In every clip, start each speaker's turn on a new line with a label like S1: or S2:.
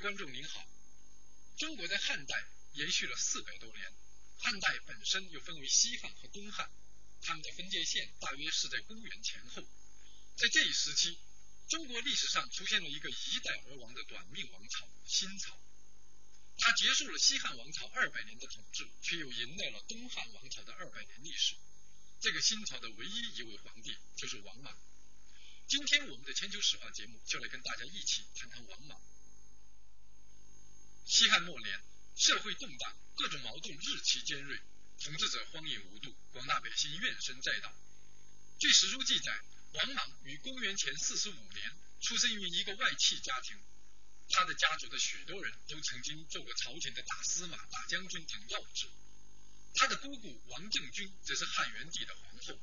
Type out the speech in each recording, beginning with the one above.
S1: 观众您好，中国在汉代延续了四百多年，汉代本身又分为西汉和东汉，它们的分界线大约是在公元前后。在这一时期，中国历史上出现了一个一代而亡的短命王朝——新朝。它结束了西汉王朝二百年的统治，却又迎来了东汉王朝的二百年历史。这个新朝的唯一一位皇帝就是王莽。今天我们的千秋史话节目就来跟大家一起谈谈王莽。西汉末年，社会动荡，各种矛盾日趋尖锐，统治者荒淫无度，广大百姓怨声载道。据史书记载，王莽于公元前四十五年出生于一个外戚家庭。他的家族的许多人都曾经做过朝廷的大司马、大将军等要职。他的姑姑王政君则是汉元帝的皇后。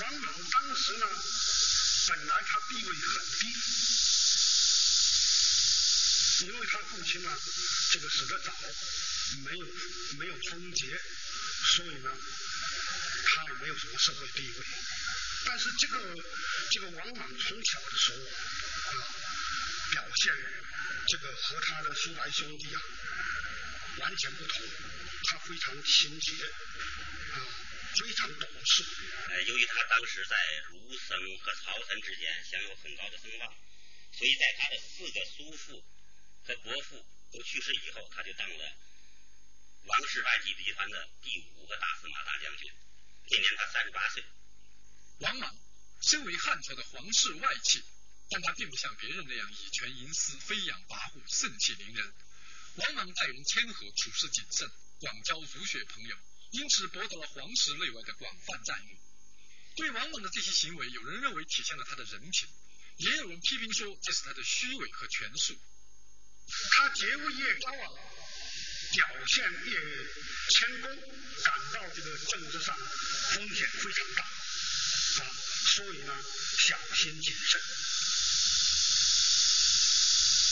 S2: 王莽当时呢，本来他地位很低，因为他父亲呢，这个死得早，没有没有封爵，所以呢，他也没有什么社会地位。但是这个这个王莽从小的时候啊。表现这个和他的叔伯兄弟啊完全不同，他非常清洁啊，非常懂事。
S3: 呃，由于他当时在儒生和朝臣之间享有很高的声望，所以在他的四个叔父和伯父都去世以后，他就当了王氏外戚集团的第五个大司马大将军。今年他三十八岁。
S1: 王莽身为汉朝的皇室外戚。但他并不像别人那样以权营私、飞扬跋扈、盛气凌人。王莽待人谦和，处事谨慎，广交儒学朋友，因此博得了皇室内外的广泛赞誉。对王莽的这些行为，有人认为体现了他的人品，也有人批评说这是他的虚伪和权术。
S2: 他爵位越高啊，表现越谦恭，感到这个政治上风险非常大啊，所以呢，小心谨慎。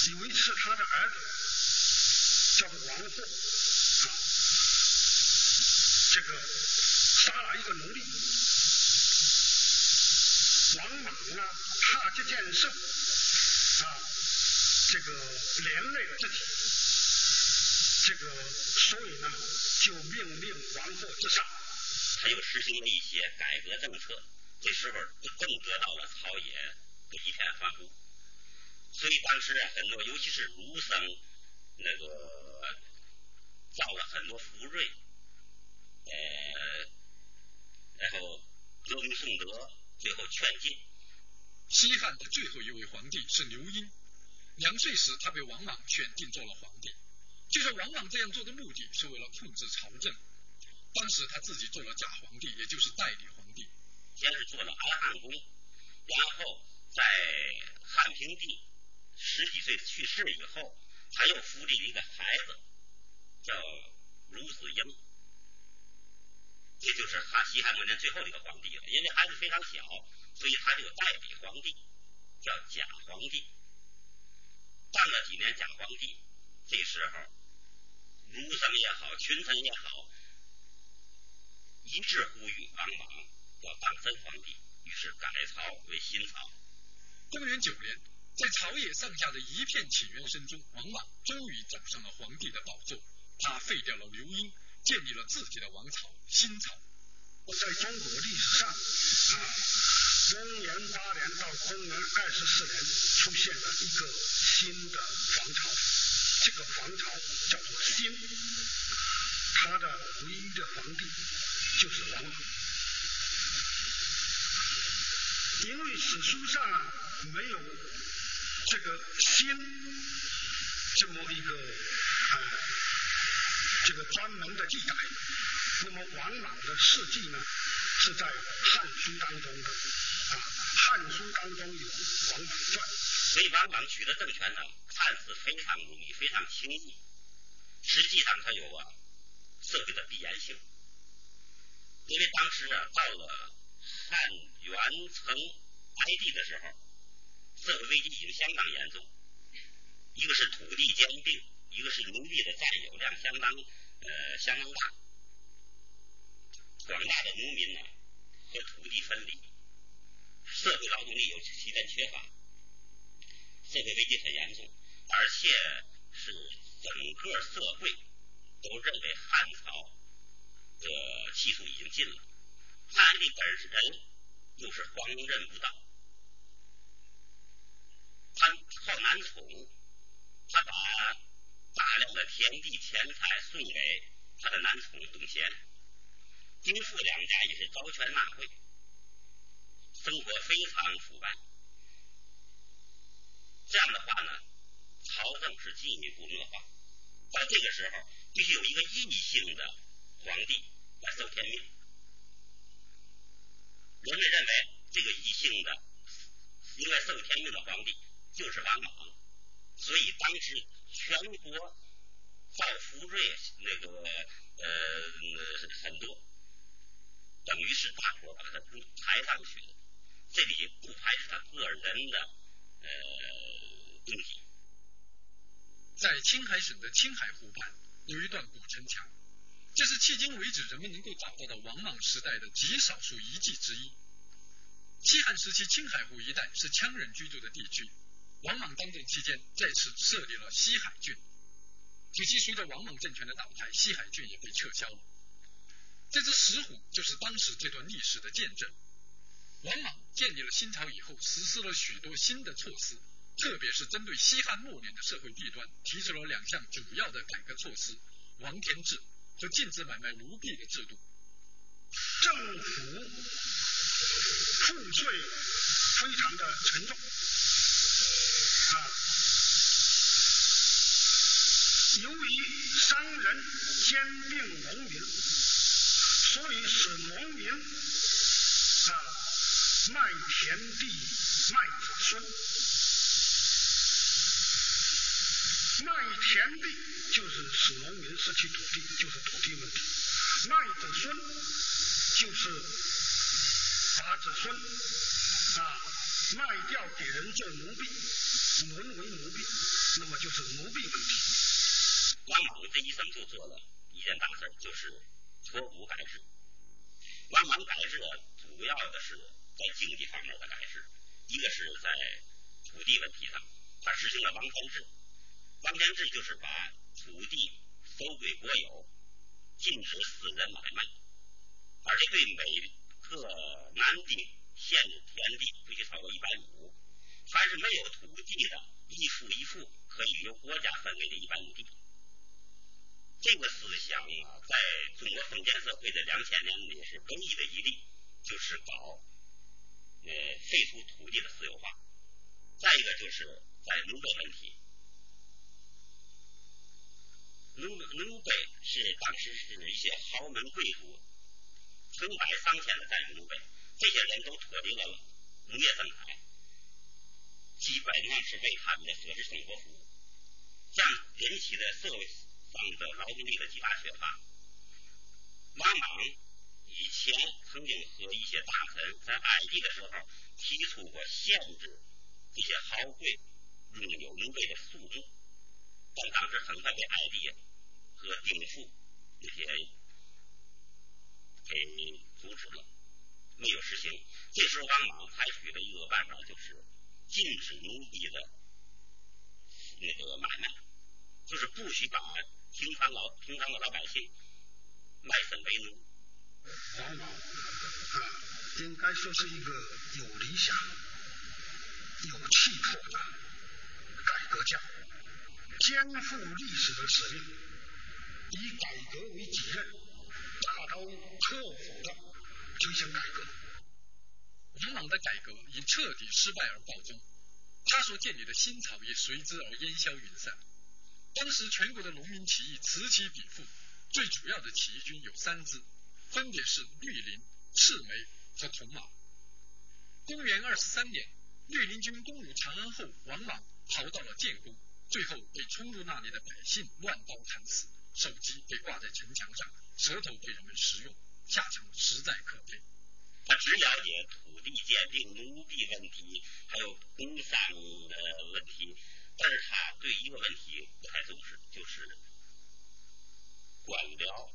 S2: 以为是他的儿子，叫做王后啊，这个杀了一个奴隶。王莽呢，怕这件事啊，这个连累了自己，这个所以呢，就命令王后自杀。
S3: 他又实行了一些改革政策，这时候更得到了朝野的一片欢呼。所以当时啊，很多尤其是儒生，那个造了很多福瑞，呃，然后歌功颂德，最后劝进。
S1: 西汉的最后一位皇帝是刘英，两岁时他被王莽选定做了皇帝。据说王莽这样做的目的是为了控制朝政。当时他自己做了假皇帝，也就是代理皇帝，
S3: 先是做了安汉公，然后在汉平帝。十几岁去世以后，他又扶立一个孩子，叫孺子婴，这就是汉西汉末年最后的一个皇帝了。因为孩子非常小，所以他就代理皇帝，叫假皇帝。当了几年假皇帝，这时候儒生也好，群臣也好，一致呼吁王莽要当真皇帝，于是改朝为新朝。
S1: 公元九年。在朝野上下的一片请愿声中，王莽终于走上了皇帝的宝座。他废掉了刘英，建立了自己的王朝——新朝。
S2: 在中国历史上，公元八年到公元二十四年出现了一个新的王朝，这个王朝叫做新。他的唯一的皇帝就是王莽，因为史书上没有。这个新这么一个呃这个专门的记载，那么王莽的事迹呢是在汉书当中的，汉书当中有王莽传，
S3: 所以王莽取得政权呢，看似非常容易，非常轻易，实际上它有啊社会的必然性，因为当时啊到了汉元成哀帝的时候。社会危机已经相当严重，一个是土地兼并，一个是奴隶的占有量相当呃相当大，广大的农民呢和土地分离，社会劳动力又极端缺乏，社会危机很严重。而且是整个社会都认为汉朝的气数已经尽了，汉的本人又是荒任无道，他靠南宠，他把大量的田地钱财送给他的南宠东贤，丁父两家也是招权纳贿，生活非常腐败。这样的话呢，朝政是进一步恶化。在这个时候，必须有一个异性的皇帝来受天命。人们认为这个异性的应该受天命的皇帝就是王莽，所以当时全国造福瑞那个呃很多，等于是大伙把他抬上去的。这里不排除他个人的呃。
S1: 在青海省的青海湖畔有一段古城墙，这是迄今为止人们能够找到的王莽时代的极少数遗迹之一。西汉时期，青海湖一带是羌人居住的地区。王莽当政期间，在此设立了西海郡。可惜，随着王莽政权的倒台，西海郡也被撤销了。这只石虎就是当时这段历史的见证。王莽建立了新朝以后，实施了许多新的措施。特别是针对西汉末年的社会弊端，提出了两项主要的改革措施：王田制和禁止买卖奴婢的制度。
S2: 政府赋税非常的沉重啊，由于商人兼并农民，所以使农民啊卖田地、卖子孙。卖田地就是使农民失去土地，就是土地问题；卖子孙就是把子孙啊卖掉给人做奴婢，沦为奴婢，那么就是奴婢问题。
S3: 王莽这一生就做了一件大事，就是脱古改制。王莽改制主要的是在经济方面的改制，一个是在土地问题上，他实行了王田制。王田制就是把土地收归国有，禁止私人买卖，而且对每个男丁限制田地不许超过一百亩，凡是没有土地的，一户一户可以由国家分给的一百亩地。这个思想啊，在中国封建社会的两千年里是唯一的一例，就是搞呃废除土地的私有化。再一个就是在农耕问题。奴奴婢是当时是一些豪门贵族，成百上千的在奴婢，这些人都脱离了农业生产，基本上是为他们的奢侈生活服务，这样引起的社会上的劳动力的极大缺乏。往往以前曾经和一些大臣在哀地的时候提出过限制这些豪贵拥有奴婢的数目。但当时很快被艾迪和丁父这些给阻止了，没有实行。这时候王莽采取的一个办法就是禁止奴婢的那个买卖，就是不许把平常老平常的老百姓卖身为奴。
S2: 王莽啊，应该说是一个有理想、有气魄的改革家。肩负历史的使命，以改革为己任，大刀阔斧的推行改革。
S1: 王莽的改革以彻底失败而告终，他所建立的新朝也随之而烟消云散。当时全国的农民起义此起彼伏，最主要的起义军有三支，分别是绿林、赤眉和铜马。公元二十三年，绿林军攻入长安后，王莽逃到了建功。最后被冲入那里的百姓乱刀砍死，首级被挂在城墙上，舌头被人们食用，下场实在可悲。
S3: 他只了解土地鉴定、奴婢问题，还有工商的问题，但是他对一个问题不太重视，就是官僚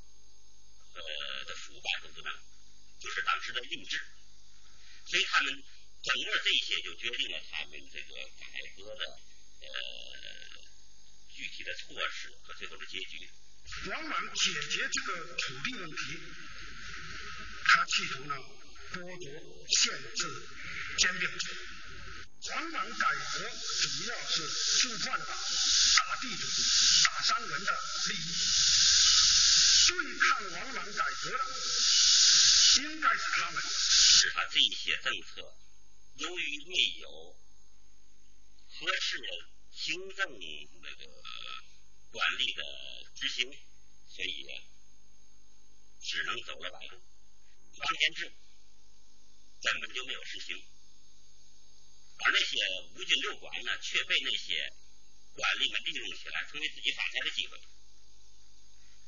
S3: 呃的腐败和怎么样，就是当时的吏治。所以他们整个这些就决定了他们这个改革的呃。具体的措施和最后的结局。
S2: 王莽解决这个土地问题，他企图呢剥夺、限制、兼并。王莽改革主要是触犯了大地主、大商人的利益。对抗王莽改革的，应该是他们。
S3: 是他这些政策，由于没有合适的行政那个管理的执行，所以只能走了歪路。王天志根本就没有实行，而那些五经六官呢，却被那些官吏们利用起来，成为自己发财的机会。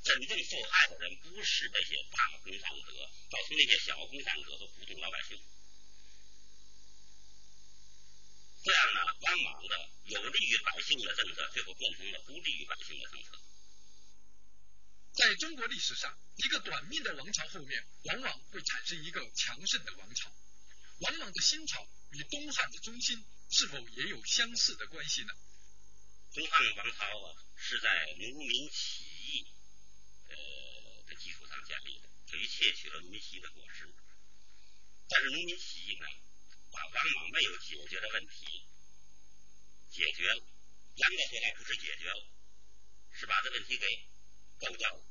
S3: 真正受害的人不是那些大工商者，倒是那些小工商者和普通老百姓。这样呢，王莽的有利于百姓的政策，最后变成了不利于百姓的政策。
S1: 在中国历史上，一个短命的王朝后面，往往会产生一个强盛的王朝。王莽的新朝与东汉的中兴是否也有相似的关系呢？
S3: 东汉王朝啊，是在农民起义。建立的，等于窃取了农民起义的果实。但是农民起义呢，把王莽没有解决的问题解决了。严格说来，不是解决了，是把这问题给勾掉了。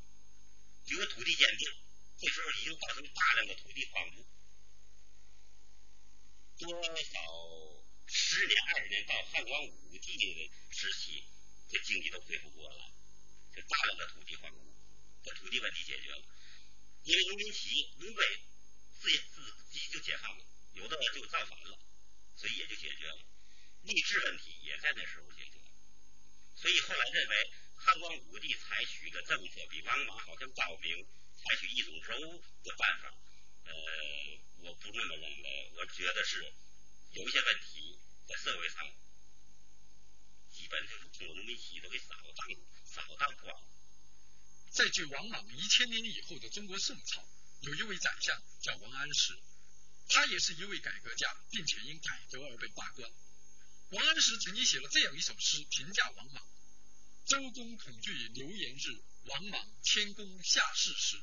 S3: 这个土地兼并，这时候已经造成大量的土地荒芜。多少十年、二十年到汉光武帝的时期，这经济都恢复过来，就大量的土地荒芜。这土地问题解决了，因为农民起义，农被自己自己就解放了，有的就造反了，所以也就解决了。吏治问题也在那时候解决，所以后来认为汉光武帝采取的政策比王莽好像高明，采取一种柔的办法。呃，我不那么认为，我觉得是有一些问题在社会上，基本就是通过农民起义都给扫荡扫荡光了。
S1: 在距王莽一千年以后的中国宋朝，有一位宰相叫王安石，他也是一位改革家，并且因改革而被罢官。王安石曾经写了这样一首诗评价王莽：“周公恐惧流言日，王莽谦恭下士时。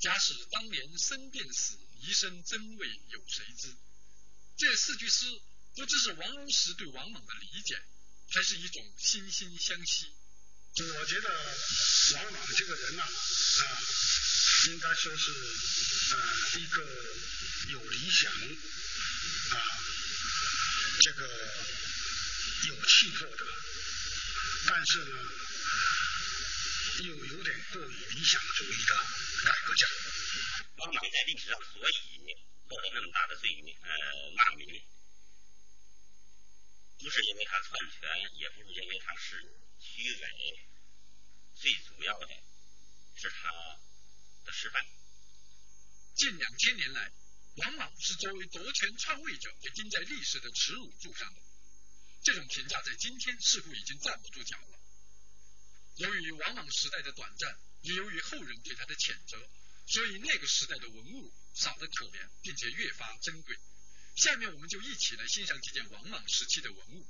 S1: 假使当年生便死，一生真伪有谁知？”这四句诗不知是王安石对王莽的理解，还是一种惺惺相惜。
S2: 我觉得王莽这个人呢，啊，应该说是呃一个有理想啊，这个有气魄的，但是呢，又有点过于理想主义的改革家。
S3: 王莽在历史上所以获得那么大的罪名呃骂名，不是因为他篡权，也不是因为他是。虚伪，最主要的是他的失败。
S1: 近两千年来，王莽是作为夺权篡位者被钉在历史的耻辱柱上的。这种评价在今天似乎已经站不住脚了。由于王莽时代的短暂，也由于后人对他的谴责，所以那个时代的文物少得可怜，并且越发珍贵。下面我们就一起来欣赏几件王莽时期的文物。